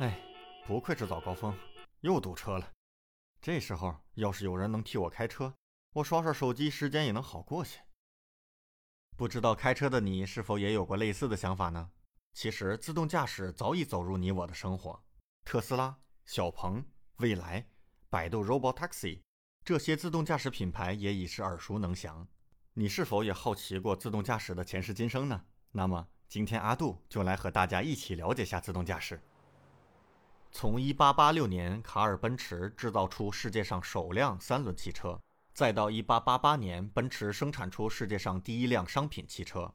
哎，不愧是早高峰，又堵车了。这时候要是有人能替我开车，我刷刷手机，时间也能好过些。不知道开车的你是否也有过类似的想法呢？其实自动驾驶早已走入你我的生活，特斯拉、小鹏、蔚来、百度 Robotaxi 这些自动驾驶品牌也已是耳熟能详。你是否也好奇过自动驾驶的前世今生呢？那么今天阿杜就来和大家一起了解下自动驾驶。从1886年卡尔奔驰制造出世界上首辆三轮汽车，再到1888年奔驰生产出世界上第一辆商品汽车，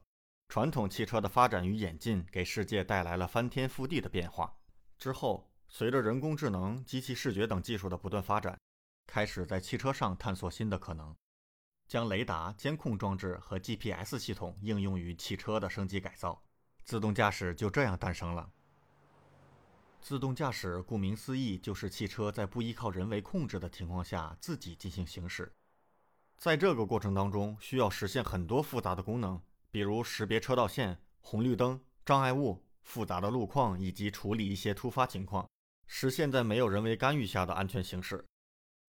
传统汽车的发展与演进给世界带来了翻天覆地的变化。之后，随着人工智能、机器视觉等技术的不断发展，开始在汽车上探索新的可能，将雷达、监控装置和 GPS 系统应用于汽车的升级改造，自动驾驶就这样诞生了。自动驾驶顾名思义，就是汽车在不依靠人为控制的情况下自己进行行驶。在这个过程当中，需要实现很多复杂的功能，比如识别车道线、红绿灯、障碍物、复杂的路况，以及处理一些突发情况，实现在没有人为干预下的安全行驶。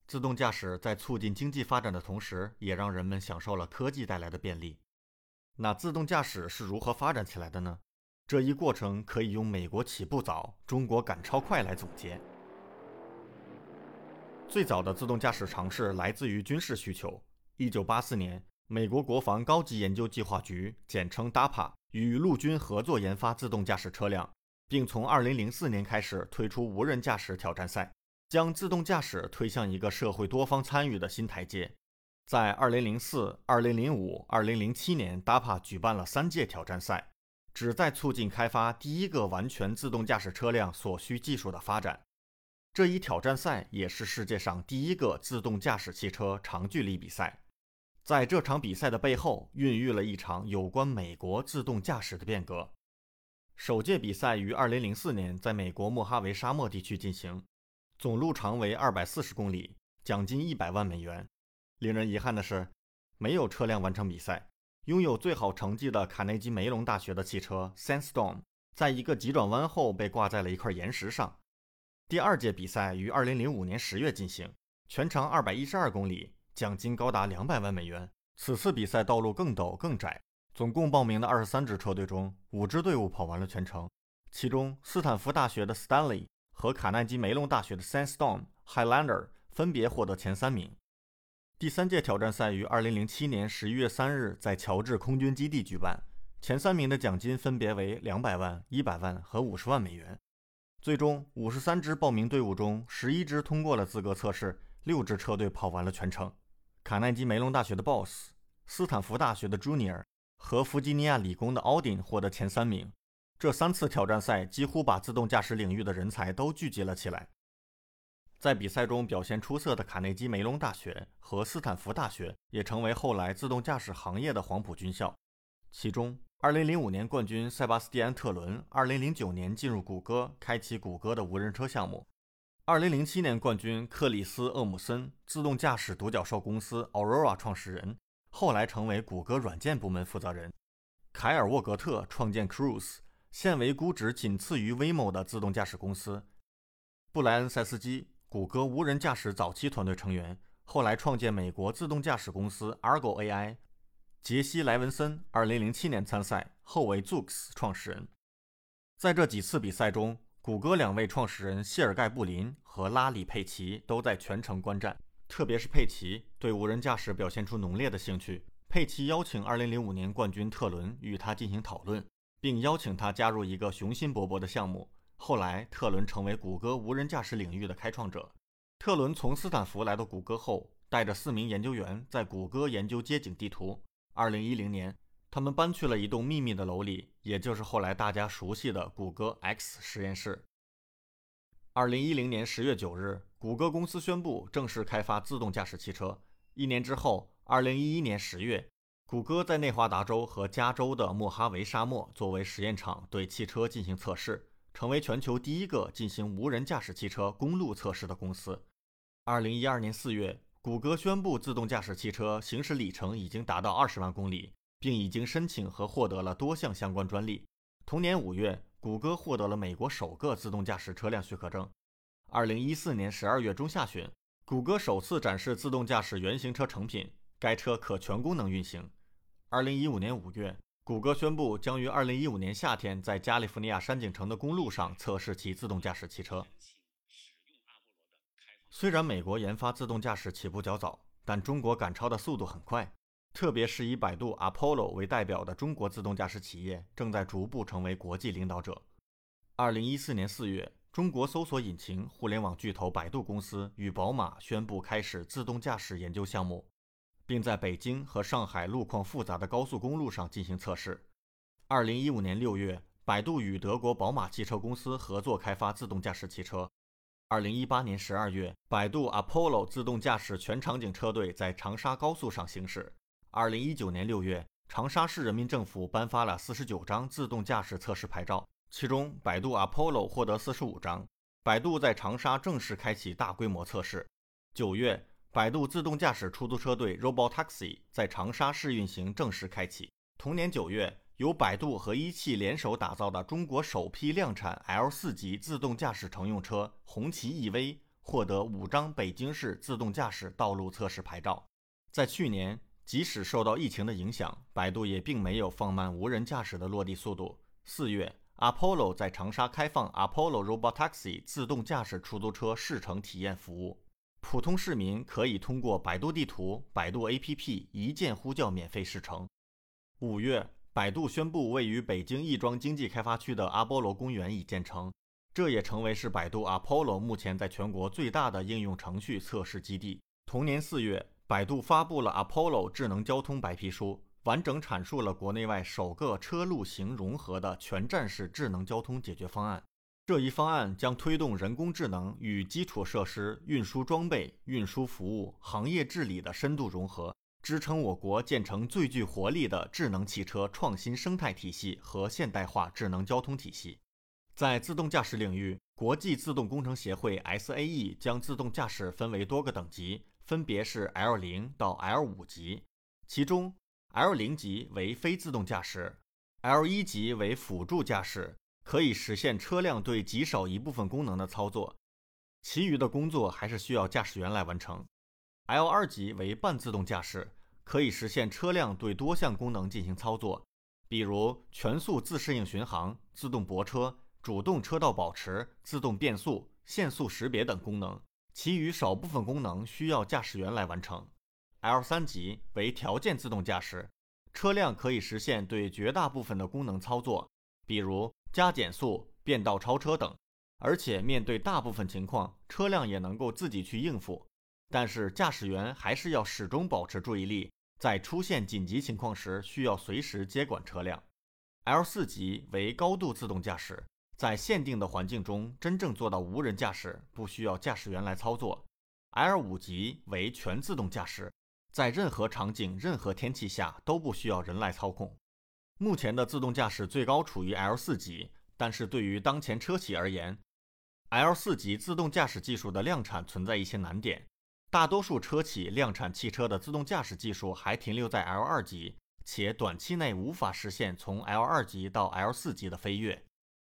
自动驾驶在促进经济发展的同时，也让人们享受了科技带来的便利。那自动驾驶是如何发展起来的呢？这一过程可以用“美国起步早，中国赶超快”来总结。最早的自动驾驶尝试来自于军事需求。1984年，美国国防高级研究计划局（简称 DAPA） 与陆军合作研发自动驾驶车辆，并从2004年开始推出无人驾驶挑战赛，将自动驾驶推向一个社会多方参与的新台阶。在2004、2005、2007年，DAPA 举办了三届挑战赛。旨在促进开发第一个完全自动驾驶车辆所需技术的发展。这一挑战赛也是世界上第一个自动驾驶汽车长距离比赛。在这场比赛的背后，孕育了一场有关美国自动驾驶的变革。首届比赛于2004年在美国莫哈维沙漠地区进行，总路长为240公里，奖金100万美元。令人遗憾的是，没有车辆完成比赛。拥有最好成绩的卡内基梅隆大学的汽车 Sandstorm，在一个急转弯后被挂在了一块岩石上。第二届比赛于2005年10月进行，全长212公里，奖金高达200万美元。此次比赛道路更陡更窄，总共报名的23支车队中，5支队伍跑完了全程，其中斯坦福大学的 Stanley 和卡耐基梅隆大学的 Sandstorm Highlander 分别获得前三名。第三届挑战赛于二零零七年十一月三日在乔治空军基地举办，前三名的奖金分别为两百万、一百万和五十万美元。最终，五十三支报名队伍中，十一支通过了资格测试，六支车队跑完了全程。卡耐基梅隆大学的 Boss、斯坦福大学的 Junior 和弗吉尼亚理工的 Audin 获得前三名。这三次挑战赛几乎把自动驾驶领域的人才都聚集了起来。在比赛中表现出色的卡内基梅隆大学和斯坦福大学也成为后来自动驾驶行业的黄埔军校。其中，2005年冠军塞巴斯蒂安·特伦，2009年进入谷歌，开启谷歌的无人车项目。2007年冠军克里斯·厄姆森，自动驾驶独角兽公司 Aurora 创始人，后来成为谷歌软件部门负责人。凯尔·沃格特创建 Cruise，现为估值仅次于 Waymo 的自动驾驶公司。布莱恩·塞斯基。谷歌无人驾驶早期团队成员，后来创建美国自动驾驶公司 Argo AI。杰西·莱文森2007年参赛，后为 Zoox 创始人。在这几次比赛中，谷歌两位创始人谢尔盖·布林和拉里·佩奇都在全程观战。特别是佩奇对无人驾驶表现出浓烈的兴趣。佩奇邀请2005年冠军特伦与他进行讨论，并邀请他加入一个雄心勃勃的项目。后来，特伦成为谷歌无人驾驶领域的开创者。特伦从斯坦福来到谷歌后，带着四名研究员在谷歌研究街景地图。2010年，他们搬去了一栋秘密的楼里，也就是后来大家熟悉的谷歌 X 实验室。2010年10月9日，谷歌公司宣布正式开发自动驾驶汽车。一年之后，2011年10月，谷歌在内华达州和加州的莫哈维沙漠作为实验场对汽车进行测试。成为全球第一个进行无人驾驶汽车公路测试的公司。二零一二年四月，谷歌宣布自动驾驶汽车行驶里程已经达到二十万公里，并已经申请和获得了多项相关专利。同年五月，谷歌获得了美国首个自动驾驶车辆许可证。二零一四年十二月中下旬，谷歌首次展示自动驾驶原型车成品，该车可全功能运行。二零一五年五月，谷歌宣布将于二零一五年夏天在加利福尼亚山景城的公路上测试其自动驾驶汽车。虽然美国研发自动驾驶起步较早，但中国赶超的速度很快。特别是以百度、Apollo 为代表的中国自动驾驶企业正在逐步成为国际领导者。二零一四年四月，中国搜索引擎互联网巨头百度公司与宝马宣布开始自动驾驶研究项目，并在北京和上海路况复杂的高速公路上进行测试。二零一五年六月，百度与德国宝马汽车公司合作开发自动驾驶汽车。二零一八年十二月，百度 Apollo 自动驾驶全场景车队在长沙高速上行驶。二零一九年六月，长沙市人民政府颁发了四十九张自动驾驶测试牌照，其中百度 Apollo 获得四十五张。百度在长沙正式开启大规模测试。九月，百度自动驾驶出租车队 Robotaxi 在长沙试运行正式开启。同年九月，由百度和一汽联手打造的中国首批量产 L 四级自动驾驶乘用车红旗 EV 获得五张北京市自动驾驶道路测试牌照。在去年。即使受到疫情的影响，百度也并没有放慢无人驾驶的落地速度。四月，Apollo 在长沙开放 Apollo Robotaxi 自动驾驶出租车试乘体验服务，普通市民可以通过百度地图、百度 APP 一键呼叫免费试乘。五月，百度宣布位于北京亦庄经济开发区的阿波罗公园已建成，这也成为是百度 Apollo 目前在全国最大的应用程序测试基地。同年四月。百度发布了 Apollo 智能交通白皮书，完整阐述了国内外首个车路行融合的全站式智能交通解决方案。这一方案将推动人工智能与基础设施、运输装备、运输服务、行业治理的深度融合，支撑我国建成最具活力的智能汽车创新生态体系和现代化智能交通体系。在自动驾驶领域，国际自动工程协会 SAE 将自动驾驶分为多个等级。分别是 L 零到 L 五级，其中 L 零级为非自动驾驶，L 一级为辅助驾驶，可以实现车辆对极少一部分功能的操作，其余的工作还是需要驾驶员来完成。L 二级为半自动驾驶，可以实现车辆对多项功能进行操作，比如全速自适应巡航、自动泊车、主动车道保持、自动变速、限速识别等功能。其余少部分功能需要驾驶员来完成。L 三级为条件自动驾驶，车辆可以实现对绝大部分的功能操作，比如加减速、变道超车等，而且面对大部分情况，车辆也能够自己去应付。但是驾驶员还是要始终保持注意力，在出现紧急情况时，需要随时接管车辆。L 四级为高度自动驾驶。在限定的环境中，真正做到无人驾驶，不需要驾驶员来操作。L 五级为全自动驾驶，在任何场景、任何天气下都不需要人来操控。目前的自动驾驶最高处于 L 四级，但是对于当前车企而言，L 四级自动驾驶技术的量产存在一些难点。大多数车企量产汽车的自动驾驶技术还停留在 L 二级，且短期内无法实现从 L 二级到 L 四级的飞跃。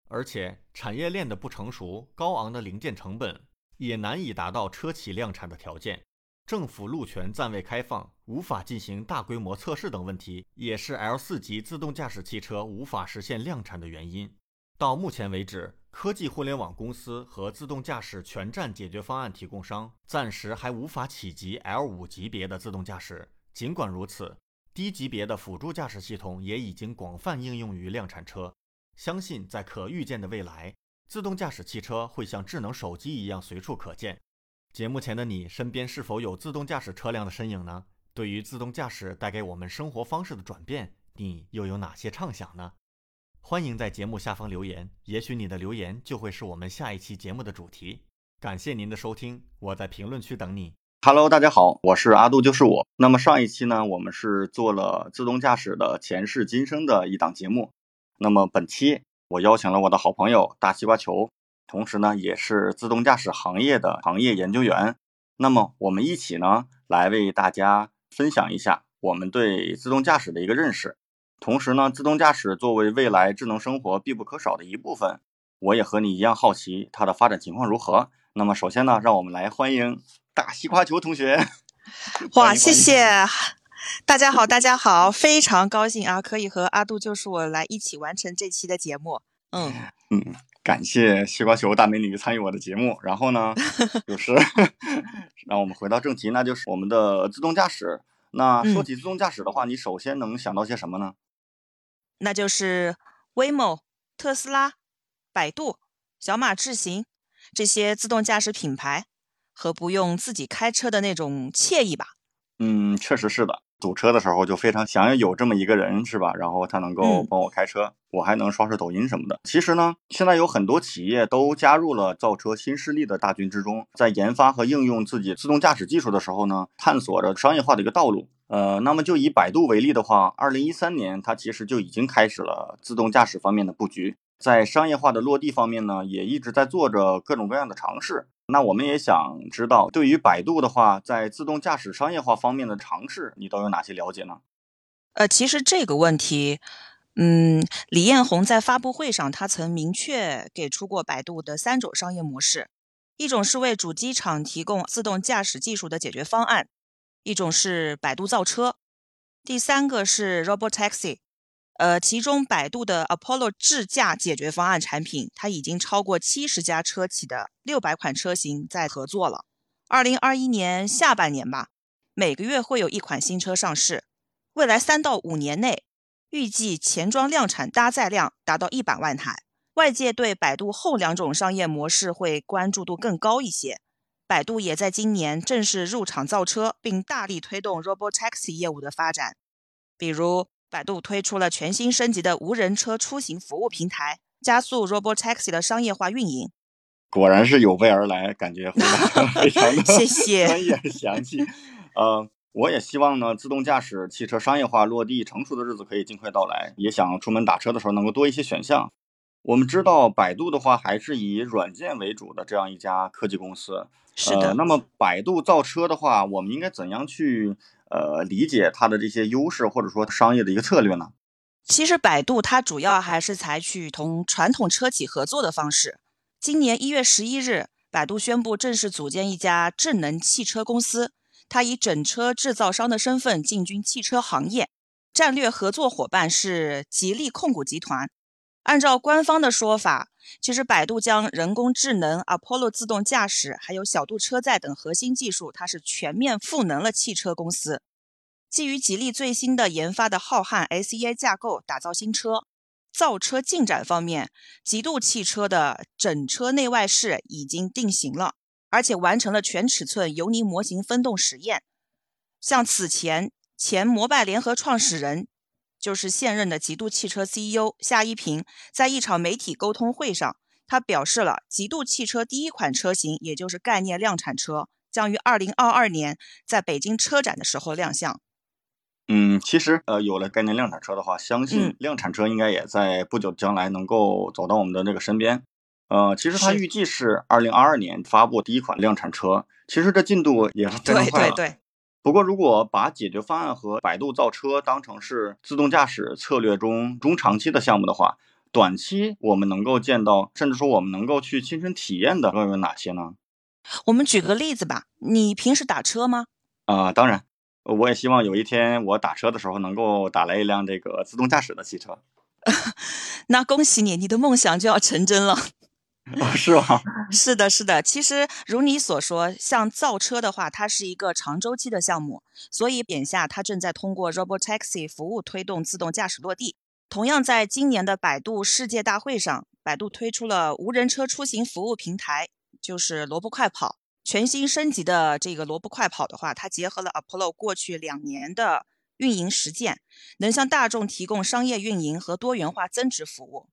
而且产业链的不成熟、高昂的零件成本也难以达到车企量产的条件。政府路权暂未开放，无法进行大规模测试等问题，也是 L 四级自动驾驶汽车无法实现量产的原因。到目前为止，科技互联网公司和自动驾驶全站解决方案提供商暂时还无法企及 L 五级别的自动驾驶。尽管如此，低级别的辅助驾驶系统也已经广泛应用于量产车。相信在可预见的未来，自动驾驶汽车会像智能手机一样随处可见。节目前的你身边是否有自动驾驶车辆的身影呢？对于自动驾驶带给我们生活方式的转变，你又有哪些畅想呢？欢迎在节目下方留言，也许你的留言就会是我们下一期节目的主题。感谢您的收听，我在评论区等你。Hello，大家好，我是阿杜，就是我。那么上一期呢，我们是做了自动驾驶的前世今生的一档节目。那么本期我邀请了我的好朋友大西瓜球，同时呢也是自动驾驶行业的行业研究员。那么我们一起呢来为大家分享一下我们对自动驾驶的一个认识。同时呢，自动驾驶作为未来智能生活必不可少的一部分，我也和你一样好奇它的发展情况如何。那么首先呢，让我们来欢迎大西瓜球同学。哇，谢谢大家好，大家好，非常高兴啊，可以和阿杜就是我来一起完成这期的节目。嗯嗯，感谢西瓜球大美女参与我的节目。然后呢，就是让我们回到正题，那就是我们的自动驾驶。那说起自动驾驶的话，你首先能想到些什么呢？那就是 Waymo、特斯拉、百度、小马智行这些自动驾驶品牌和不用自己开车的那种惬意吧。嗯，确实是的。堵车的时候就非常想要有这么一个人，是吧？然后他能够帮我开车，我还能刷刷抖音什么的。其实呢，现在有很多企业都加入了造车新势力的大军之中，在研发和应用自己自动驾驶技术的时候呢，探索着商业化的一个道路。呃，那么就以百度为例的话，二零一三年它其实就已经开始了自动驾驶方面的布局，在商业化的落地方面呢，也一直在做着各种各样的尝试。那我们也想知道，对于百度的话，在自动驾驶商业化方面的尝试，你都有哪些了解呢？呃，其实这个问题，嗯，李彦宏在发布会上他曾明确给出过百度的三种商业模式：一种是为主机厂提供自动驾驶技术的解决方案；一种是百度造车；第三个是 Robotaxi。呃，其中百度的 Apollo 智驾解决方案产品，它已经超过七十家车企的六百款车型在合作了。二零二一年下半年吧，每个月会有一款新车上市。未来三到五年内，预计前装量产搭载量达到一百万台。外界对百度后两种商业模式会关注度更高一些。百度也在今年正式入场造车，并大力推动 Robotaxi 业务的发展，比如。百度推出了全新升级的无人车出行服务平台，加速 Robotaxi 的商业化运营。果然是有备而来，感觉非常 的谢谢 专业详细。呃，我也希望呢，自动驾驶汽车商业化落地成熟的日子可以尽快到来，也想出门打车的时候能够多一些选项。我们知道，百度的话还是以软件为主的这样一家科技公司。是的。那么，百度造车的话，我们应该怎样去？呃，理解它的这些优势，或者说商业的一个策略呢？其实百度它主要还是采取同传统车企合作的方式。今年一月十一日，百度宣布正式组建一家智能汽车公司，它以整车制造商的身份进军汽车行业，战略合作伙伴是吉利控股集团。按照官方的说法，其实百度将人工智能、Apollo 自动驾驶还有小度车载等核心技术，它是全面赋能了汽车公司。基于吉利最新的研发的浩瀚 SEA 架构打造新车。造车进展方面，极度汽车的整车内外饰已经定型了，而且完成了全尺寸油泥模型分动实验。像此前前摩拜联合创始人。就是现任的极度汽车 CEO 夏一平，在一场媒体沟通会上，他表示了极度汽车第一款车型，也就是概念量产车，将于二零二二年在北京车展的时候亮相。嗯，其实呃，有了概念量产车的话，相信量产车应该也在不久将来能够走到我们的那个身边。呃，其实它预计是二零二二年发布第一款量产车，其实这进度也是非常快了。对对对。不过，如果把解决方案和百度造车当成是自动驾驶策略中中长期的项目的话，短期我们能够见到，甚至说我们能够去亲身体验的又有哪些呢？我们举个例子吧，你平时打车吗？啊，当然，我也希望有一天我打车的时候能够打来一辆这个自动驾驶的汽车。那恭喜你，你的梦想就要成真了。是吗？是的，是的。其实如你所说，像造车的话，它是一个长周期的项目，所以眼下它正在通过 Robotaxi 服务推动自动驾驶落地。同样，在今年的百度世界大会上，百度推出了无人车出行服务平台，就是萝卜快跑。全新升级的这个萝卜快跑的话，它结合了 Apollo 过去两年的运营实践，能向大众提供商业运营和多元化增值服务。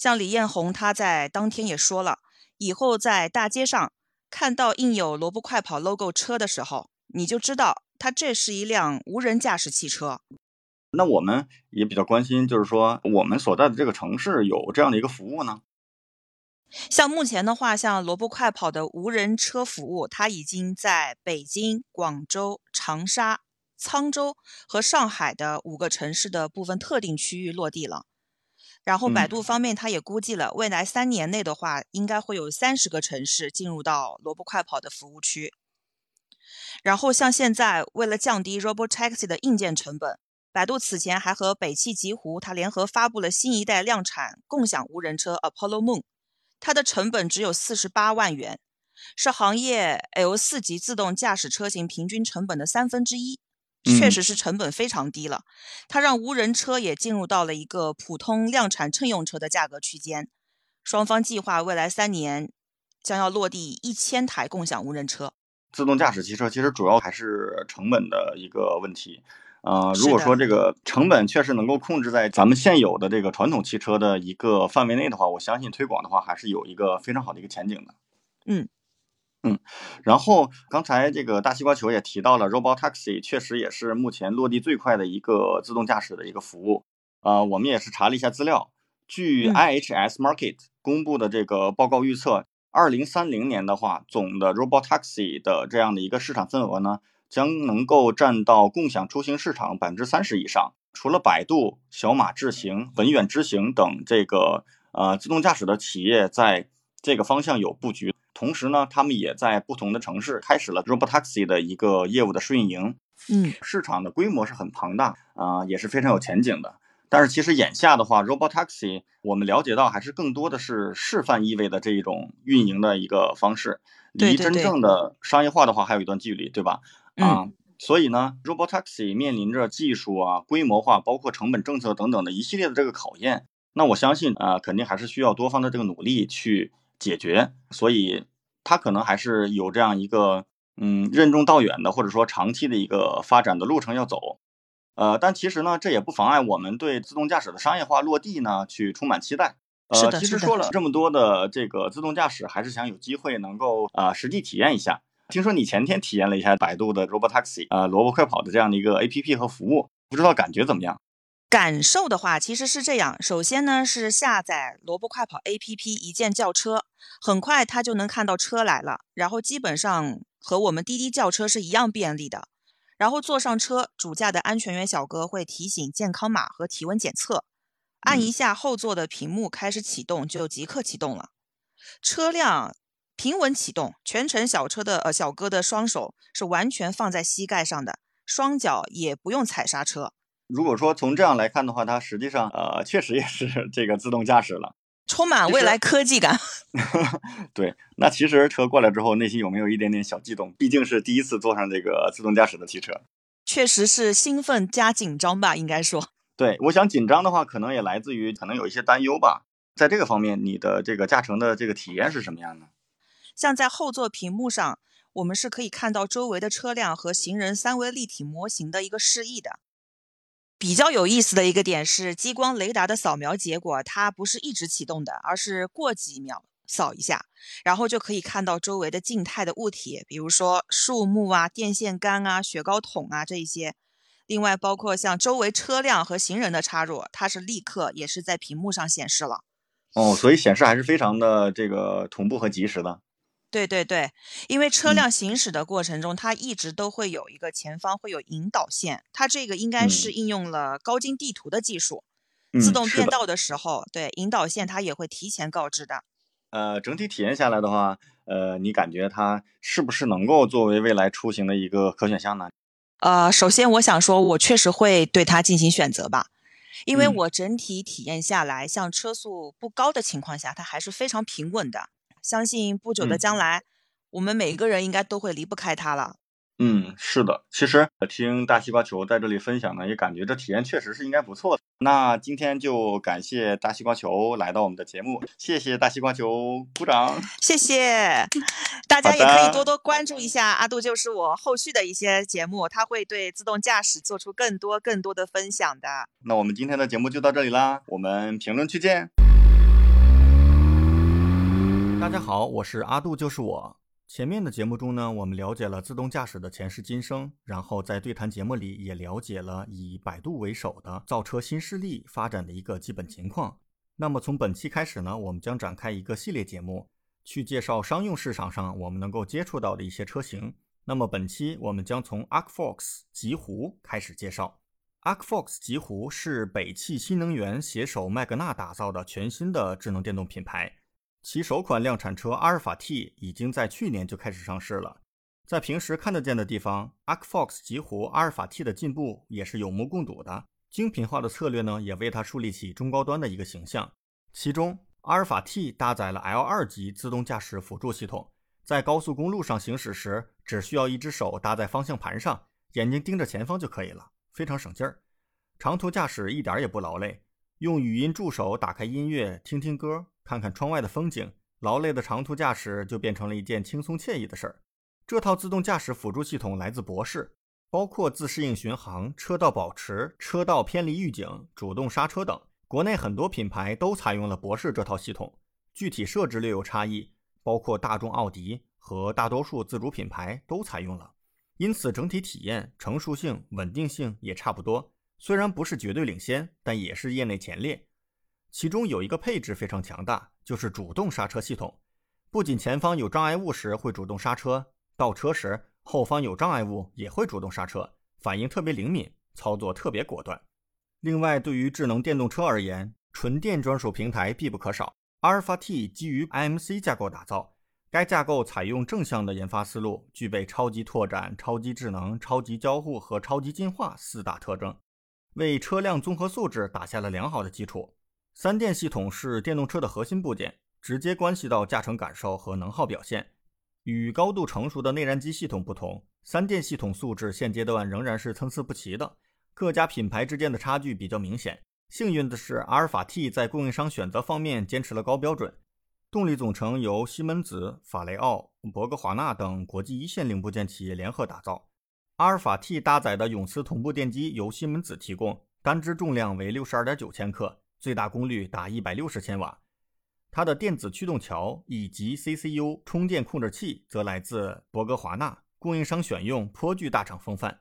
像李彦宏，他在当天也说了，以后在大街上看到印有“萝卜快跑 ”logo 车的时候，你就知道它这是一辆无人驾驶汽车。那我们也比较关心，就是说我们所在的这个城市有这样的一个服务呢？像目前的话，像萝卜快跑的无人车服务，它已经在北京、广州、长沙、沧州和上海的五个城市的部分特定区域落地了。然后，百度方面它也估计了，未来三年内的话，应该会有三十个城市进入到萝卜快跑的服务区。然后，像现在为了降低 Robotaxi 的硬件成本，百度此前还和北汽极狐它联合发布了新一代量产共享无人车 Apollo Moon，它的成本只有四十八万元，是行业 L 四级自动驾驶车型平均成本的三分之一。确实是成本非常低了，它让无人车也进入到了一个普通量产乘用车的价格区间。双方计划未来三年将要落地一千台共享无人车。自动驾驶汽车其实主要还是成本的一个问题。呃，如果说这个成本确实能够控制在咱们现有的这个传统汽车的一个范围内的话，我相信推广的话还是有一个非常好的一个前景的。嗯。嗯，然后刚才这个大西瓜球也提到了，Robotaxi 确实也是目前落地最快的一个自动驾驶的一个服务。啊，我们也是查了一下资料，据 IHS Market 公布的这个报告预测，二零三零年的话，总的 Robotaxi 的这样的一个市场份额呢，将能够占到共享出行市场百分之三十以上。除了百度、小马智行、文远知行等这个呃自动驾驶的企业在这个方向有布局。同时呢，他们也在不同的城市开始了 Robotaxi 的一个业务的试运营。嗯，市场的规模是很庞大啊，也是非常有前景的。但是其实眼下的话，Robotaxi 我们了解到还是更多的是示范意味的这一种运营的一个方式，离真正的商业化的话还有一段距离，对吧？啊，所以呢，Robotaxi 面临着技术啊、规模化、包括成本政策等等的一系列的这个考验。那我相信啊，肯定还是需要多方的这个努力去。解决，所以它可能还是有这样一个嗯任重道远的，或者说长期的一个发展的路程要走。呃，但其实呢，这也不妨碍我们对自动驾驶的商业化落地呢去充满期待。呃，其实说了这么多的这个自动驾驶，还是想有机会能够啊实际体验一下。听说你前天体验了一下百度的 Robotaxi，呃，萝卜快跑的这样的一个 APP 和服务，不知道感觉怎么样？感受的话，其实是这样。首先呢，是下载萝卜快跑 APP，一键叫车，很快它就能看到车来了。然后基本上和我们滴滴叫车是一样便利的。然后坐上车，主驾的安全员小哥会提醒健康码和体温检测，按一下后座的屏幕开始启动，就即刻启动了。车辆平稳启动，全程小车的呃小哥的双手是完全放在膝盖上的，双脚也不用踩刹车。如果说从这样来看的话，它实际上呃确实也是 这个自动驾驶了，充满未来科技感。对，那其实车过来之后，内心有没有一点点小激动？毕竟是第一次坐上这个自动驾驶的汽车，确实是兴奋加紧张吧，应该说。对，我想紧张的话，可能也来自于可能有一些担忧吧。在这个方面，你的这个驾乘的这个体验是什么样的？像在后座屏幕上，我们是可以看到周围的车辆和行人三维立体模型的一个示意的。比较有意思的一个点是，激光雷达的扫描结果，它不是一直启动的，而是过几秒扫一下，然后就可以看到周围的静态的物体，比如说树木啊、电线杆啊、雪糕桶啊这一些。另外，包括像周围车辆和行人的插入，它是立刻也是在屏幕上显示了。哦，所以显示还是非常的这个同步和及时的。对对对，因为车辆行驶的过程中，它一直都会有一个前方会有引导线，它这个应该是应用了高精地图的技术，自动变道的时候，对引导线它也会提前告知的。呃，整体体验下来的话，呃，你感觉它是不是能够作为未来出行的一个可选项呢？呃，首先我想说，我确实会对它进行选择吧，因为我整体体验下来，像车速不高的情况下，它还是非常平稳的。相信不久的将来，我们每一个人应该都会离不开它了。嗯，是的，其实听大西瓜球在这里分享呢，也感觉这体验确实是应该不错的。那今天就感谢大西瓜球来到我们的节目，谢谢大西瓜球，鼓掌。谢谢大家，也可以多多关注一下阿杜就是我后续的一些节目，他会对自动驾驶做出更多更多的分享的。那我们今天的节目就到这里啦，我们评论区见。大家好，我是阿杜，就是我。前面的节目中呢，我们了解了自动驾驶的前世今生，然后在对谈节目里也了解了以百度为首的造车新势力发展的一个基本情况。那么从本期开始呢，我们将展开一个系列节目，去介绍商用市场上我们能够接触到的一些车型，那么本期我们将从 Arcfox 极狐开始介绍。Arcfox 极狐是北汽新能源携手麦格纳打造的全新的智能电动品牌，其首款量产车阿尔法 T 已经在去年就开始上市了。在平时看得见的地方，Arcfox 极狐阿尔法 T 的进步也是有目共睹的。精品化的策略呢，也为它树立起中高端的一个形象。其中，阿尔法 T 搭载了 L2 级自动驾驶辅助系统。在高速公路上行驶时，只需要一只手搭在方向盘上，眼睛盯着前方就可以了，非常省劲儿。长途驾驶一点也不劳累，用语音助手打开音乐，听听歌，看看窗外的风景，劳累的长途驾驶就变成了一件轻松惬意的事儿。这套自动驾驶辅助系统来自博世，包括自适应巡航、车道保持、车道偏离预警、主动刹车等。国内很多品牌都采用了博世这套系统，具体设置略有差异。包括大众奥迪和大多数自主品牌都采用了，因此整体体验、成熟性、稳定性也差不多。虽然不是绝对领先，但也是业内前列。其中有一个配置非常强大，就是主动刹车系统。不仅前方有障碍物时会主动刹车，倒车时后方有障碍物也会主动刹车，反应特别灵敏，操作特别果断。另外，对于智能电动车而言，纯电专属平台必不可少。阿尔法 T 基于 IMC 架构打造，该架构采用正向的研发思路，具备超级拓展、超级智能、超级交互和超级进化四大特征，为车辆综合素质打下了良好的基础。三电系统是电动车的核心部件，直接关系到驾乘感受和能耗表现。与高度成熟的内燃机系统不同，三电系统素质现阶段仍然是参差不齐的，各家品牌之间的差距比较明显。幸运的是，阿尔法 T 在供应商选择方面坚持了高标准。动力总成由西门子、法雷奥、博格华纳等国际一线零部件企业联合打造。阿尔法 T 搭载的永磁同步电机由西门子提供，单支重量为六十二点九千克，最大功率达一百六十千瓦。它的电子驱动桥以及 CCU 充电控制器则来自博格华纳，供应商选用颇具大厂风范。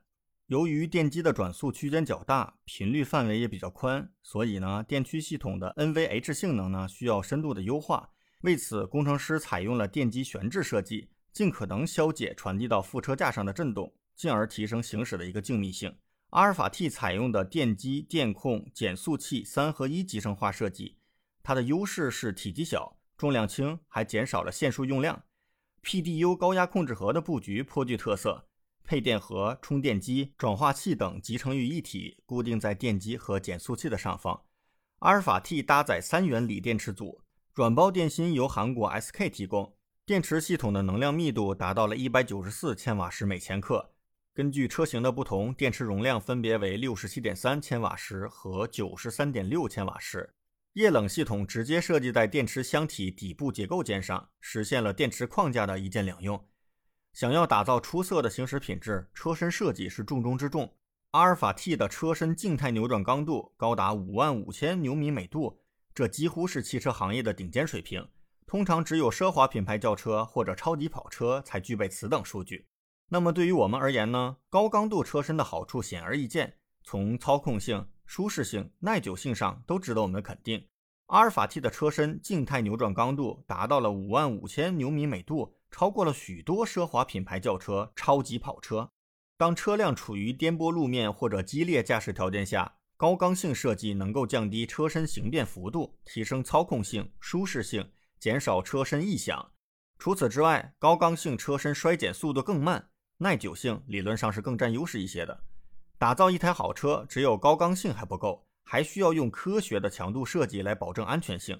由于电机的转速区间较大，频率范围也比较宽，所以呢，电驱系统的 NVH 性能呢需要深度的优化。为此，工程师采用了电机悬置设计，尽可能消解传递到副车架上的振动，进而提升行驶的一个静谧性。阿尔法 T 采用的电机、电控、减速器三合一集成化设计，它的优势是体积小、重量轻，还减少了线束用量。PDU 高压控制盒的布局颇具特色。配电盒、充电机、转化器等集成于一体，固定在电机和减速器的上方。阿尔法 T 搭载三元锂电池组，软包电芯由韩国 SK 提供。电池系统的能量密度达到了一百九十四千瓦时每千克。根据车型的不同，电池容量分别为六十七点三千瓦时和九十三点六千瓦时。液冷系统直接设计在电池箱体底部结构件上，实现了电池框架的一键两用。想要打造出色的行驶品质，车身设计是重中之重。阿尔法 T 的车身静态扭转刚度高达五万五千牛米每度，这几乎是汽车行业的顶尖水平。通常只有奢华品牌轿车或者超级跑车才具备此等数据。那么对于我们而言呢？高刚度车身的好处显而易见，从操控性、舒适性、耐久性上都值得我们肯定。阿尔法 T 的车身静态扭转刚度达到了五万五千牛米每度。超过了许多奢华品牌轿车、超级跑车。当车辆处于颠簸路面或者激烈驾驶条件下，高刚性设计能够降低车身形变幅度，提升操控性、舒适性，减少车身异响。除此之外，高刚性车身衰减速度更慢，耐久性理论上是更占优势一些的。打造一台好车，只有高刚性还不够，还需要用科学的强度设计来保证安全性。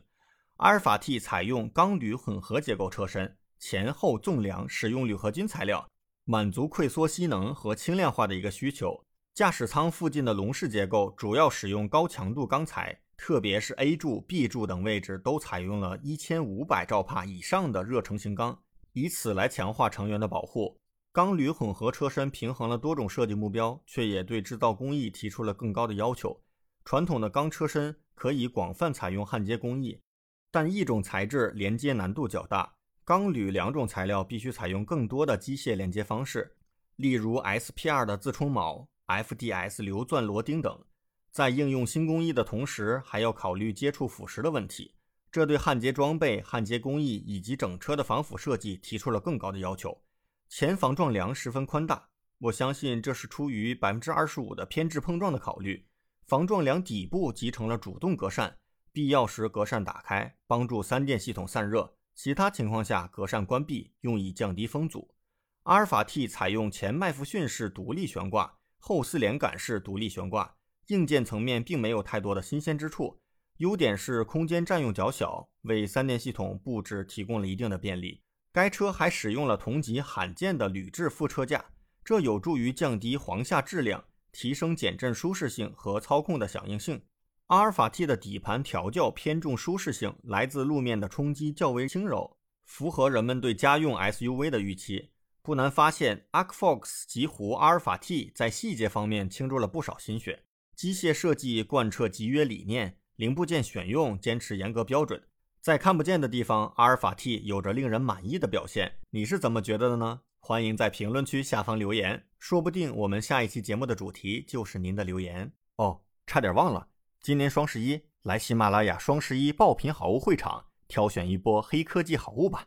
阿尔法 T 采用钢铝混合结构车身。前后纵梁使用铝合金材料，满足溃缩吸能和轻量化的一个需求。驾驶舱附近的笼式结构主要使用高强度钢材，特别是 A 柱、B 柱等位置都采用了一千五百兆帕以上的热成型钢，以此来强化成员的保护。钢铝混合车身平衡了多种设计目标，却也对制造工艺提出了更高的要求。传统的钢车身可以广泛采用焊接工艺，但一种材质连接难度较大。钢铝两种材料必须采用更多的机械连接方式，例如 SPR 的自冲铆、FDS 流钻螺钉等。在应用新工艺的同时，还要考虑接触腐蚀的问题，这对焊接装备、焊接工艺以及整车的防腐设计提出了更高的要求。前防撞梁十分宽大，我相信这是出于百分之二十五的偏置碰撞的考虑。防撞梁底部集成了主动格栅，必要时格栅打开，帮助三电系统散热；其他情况下格栅关闭，用以降低风阻。阿尔法 T 采用前麦弗逊式独立悬挂，后四连杆式独立悬挂，硬件层面并没有太多的新鲜之处。优点是空间占用较小，为三电系统布置提供了一定的便利。该车还使用了同级罕见的铝制副车架，这有助于降低簧下质量，提升减震舒适性和操控的响应性。阿尔法 T 的底盘调教偏重舒适性，来自路面的冲击较为轻柔，符合人们对家用 SUV 的预期。不难发现，Arcfox 极狐阿尔法 T 在细节方面倾注了不少心血，机械设计贯彻集约理念。零部件选用坚持严格标准，在看不见的地方，阿尔法 T 有着令人满意的表现。你是怎么觉得的呢？欢迎在评论区下方留言，说不定我们下一期节目的主题就是您的留言哦。差点忘了，今年双十一来喜马拉雅双十一爆品好物会场，挑选一波黑科技好物吧！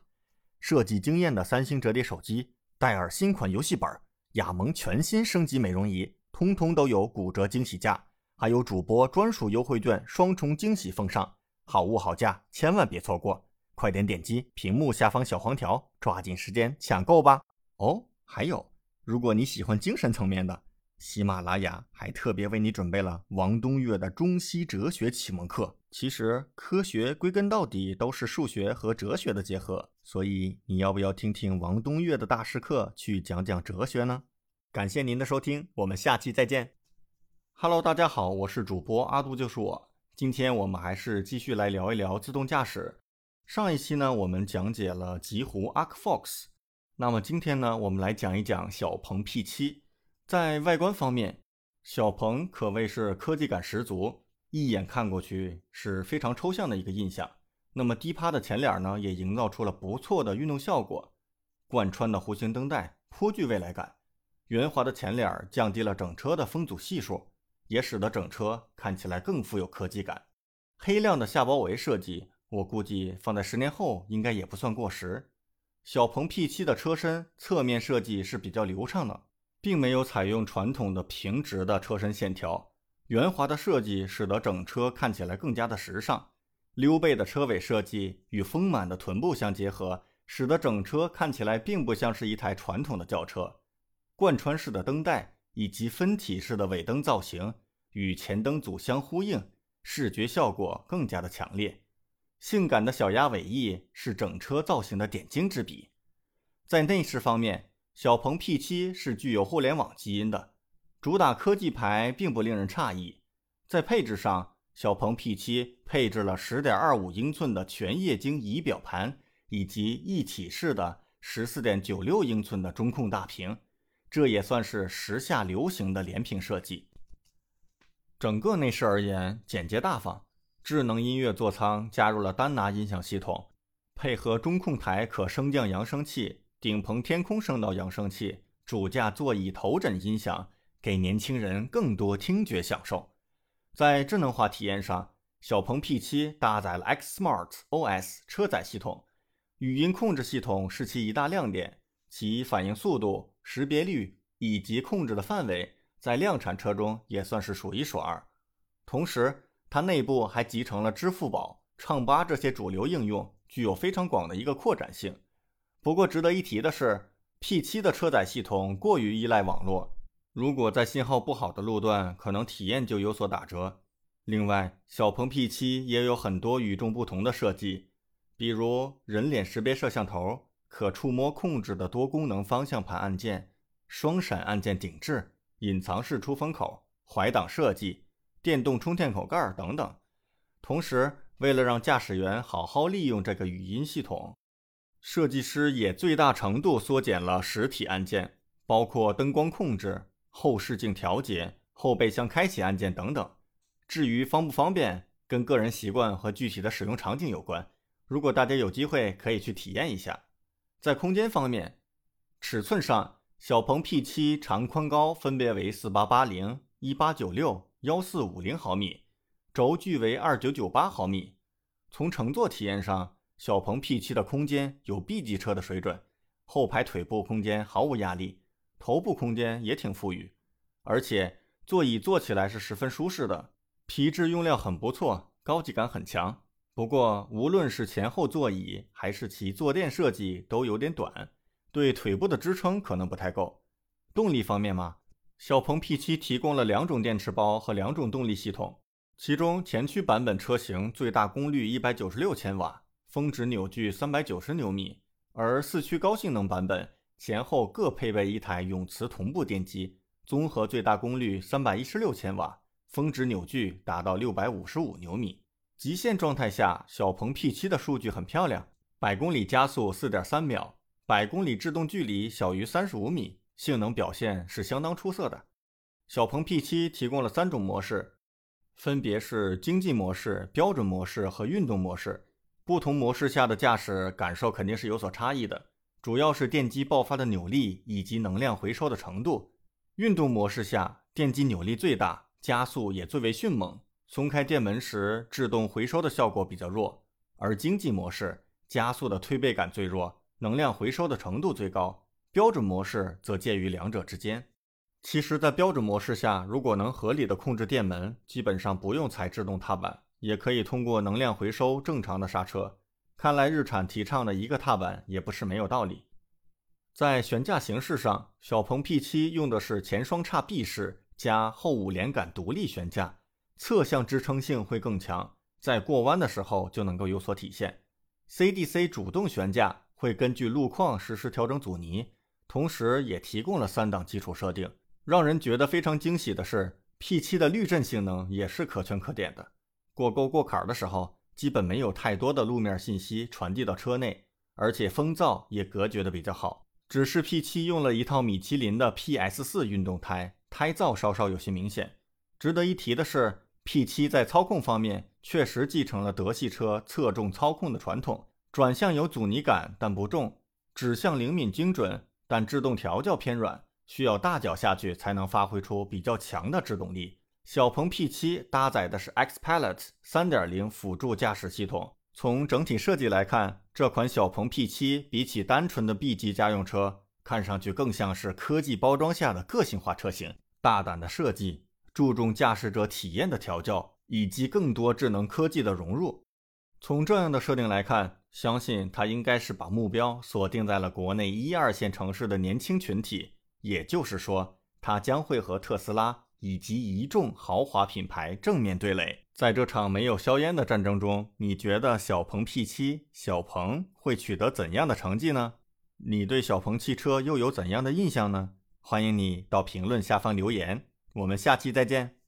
设计惊艳的三星折叠手机、戴尔新款游戏本、雅萌全新升级美容仪，通通都有骨折惊喜价。还有主播专属优惠券，双重惊喜奉上，好物好价，千万别错过！快点点击屏幕下方小黄条，抓紧时间抢购吧！哦，还有，如果你喜欢精神层面的，喜马拉雅还特别为你准备了王东岳的中西哲学启蒙课。其实科学归根到底都是数学和哲学的结合，所以你要不要听听王东岳的大师课，去讲讲哲学呢？感谢您的收听，我们下期再见。Hello，大家好，我是主播阿杜，就是我。今天我们还是继续来聊一聊自动驾驶。上一期呢，我们讲解了极狐 Arcfox，那么今天呢，我们来讲一讲小鹏 P7。在外观方面，小鹏可谓是科技感十足，一眼看过去是非常抽象的一个印象。那么低趴的前脸呢，也营造出了不错的运动效果。贯穿的弧形灯带颇具未来感，圆滑的前脸降低了整车的风阻系数。也使得整车看起来更富有科技感。黑亮的下包围设计，我估计放在十年后应该也不算过时。小鹏 P7 的车身侧面设计是比较流畅的，并没有采用传统的平直的车身线条，圆滑的设计使得整车看起来更加的时尚。溜背的车尾设计与丰满的臀部相结合，使得整车看起来并不像是一台传统的轿车。贯穿式的灯带以及分体式的尾灯造型。与前灯组相呼应，视觉效果更加的强烈。性感的小鸭尾翼是整车造型的点睛之笔。在内饰方面，小鹏 P7 是具有互联网基因的，主打科技牌并不令人诧异。在配置上，小鹏 P7 配置了10.25英寸的全液晶仪表盘，以及一体式的14.96英寸的中控大屏，这也算是时下流行的连屏设计。整个内饰而言简洁大方，智能音乐座舱加入了丹拿音响系统，配合中控台可升降扬声器、顶棚天空声道扬声器、主驾座椅头枕音响，给年轻人更多听觉享受。在智能化体验上，小鹏 P7 搭载了 Xsmart OS 车载系统，语音控制系统是其一大亮点，其反应速度、识别率以及控制的范围。在量产车中也算是数一数二，同时它内部还集成了支付宝、唱吧这些主流应用，具有非常广的一个扩展性。不过值得一提的是，P7 的车载系统过于依赖网络，如果在信号不好的路段，可能体验就有所打折。另外，小鹏 P7 也有很多与众不同的设计，比如人脸识别摄像头、可触摸控制的多功能方向盘按键、双闪按键顶置。隐藏式出风口、怀挡设计、电动充电口盖等等。同时，为了让驾驶员好好利用这个语音系统，设计师也最大程度缩减了实体按键，包括灯光控制、后视镜调节、后备箱开启按键等等。至于方不方便，跟个人习惯和具体的使用场景有关。如果大家有机会，可以去体验一下。在空间方面，尺寸上。小鹏 P7 长宽高分别为四八八零、一八九六、幺四五零毫米，轴距为二九九八毫米。从乘坐体验上，小鹏 P7 的空间有 B 级车的水准，后排腿部空间毫无压力，头部空间也挺富裕，而且座椅坐起来是十分舒适的，皮质用料很不错，高级感很强。不过，无论是前后座椅还是其坐垫设计都有点短，对腿部的支撑可能不太够。动力方面嘛，小鹏 P7 提供了两种电池包和两种动力系统。其中前驱版本车型最大功率一百九十六千瓦，峰值扭矩三百九十牛米；而四驱高性能版本前后各配备一台永磁同步电机，综合最大功率三百一十六千瓦，峰值扭矩达到六百五十五牛米。极限状态下，小鹏 P7 的数据很漂亮，百公里加速四点三秒，百公里制动距离小于三十五米，性能表现是相当出色的。小鹏 P7 提供了三种模式。分别是经济模式、标准模式和运动模式。不同模式下的驾驶感受肯定是有所差异的，主要是电机爆发的扭力以及能量回收的程度。运动模式下，电机扭力最大，加速也最为迅猛。松开电门时，制动回收的效果比较弱。而经济模式加速的推背感最弱，能量回收的程度最高。标准模式则介于两者之间。其实，在标准模式下，如果能合理的控制电门，基本上不用踩制动踏板，也可以通过能量回收正常的刹车。看来日产提倡的一个踏板也不是没有道理。在悬架形式上，小鹏 P7 用的是前双叉臂式加后五连杆独立悬架，侧向支撑性会更强，在过弯的时候就能够有所体现。CDC 主动悬架会根据路况实时调整阻尼，同时也提供了三档基础设定。让人觉得非常惊喜的是，P7 的滤震性能也是可圈可点的。过沟过坎的时候，基本没有太多的路面信息传递到车内，而且风噪也隔绝的比较好。只是 P7 用了一套米其林的 PS4 运动胎，胎噪稍稍有些明显。值得一提的是，P7 在操控方面确实继承了德系车侧重操控的传统，转向有阻尼感但不重，指向灵敏精准，但制动调教偏软。需要大脚下去才能发挥出比较强的制动力。小鹏 P7 搭载的是 XPilot 3.0辅助驾驶系统。从整体设计来看，这款小鹏 P7 比起单纯的 B 级家用车，看上去更像是科技包装下的个性化车型。大胆的设计，注重驾驶者体验的调教，以及更多智能科技的融入。从这样的设定来看，相信它应该是把目标锁定在了国内一二线城市的年轻群体。也就是说，它将会和特斯拉以及一众豪华品牌正面对垒。在这场没有硝烟的战争中，你觉得小鹏 P7 小鹏会取得怎样的成绩呢？你对小鹏汽车又有怎样的印象呢？欢迎你到评论下方留言。我们下期再见。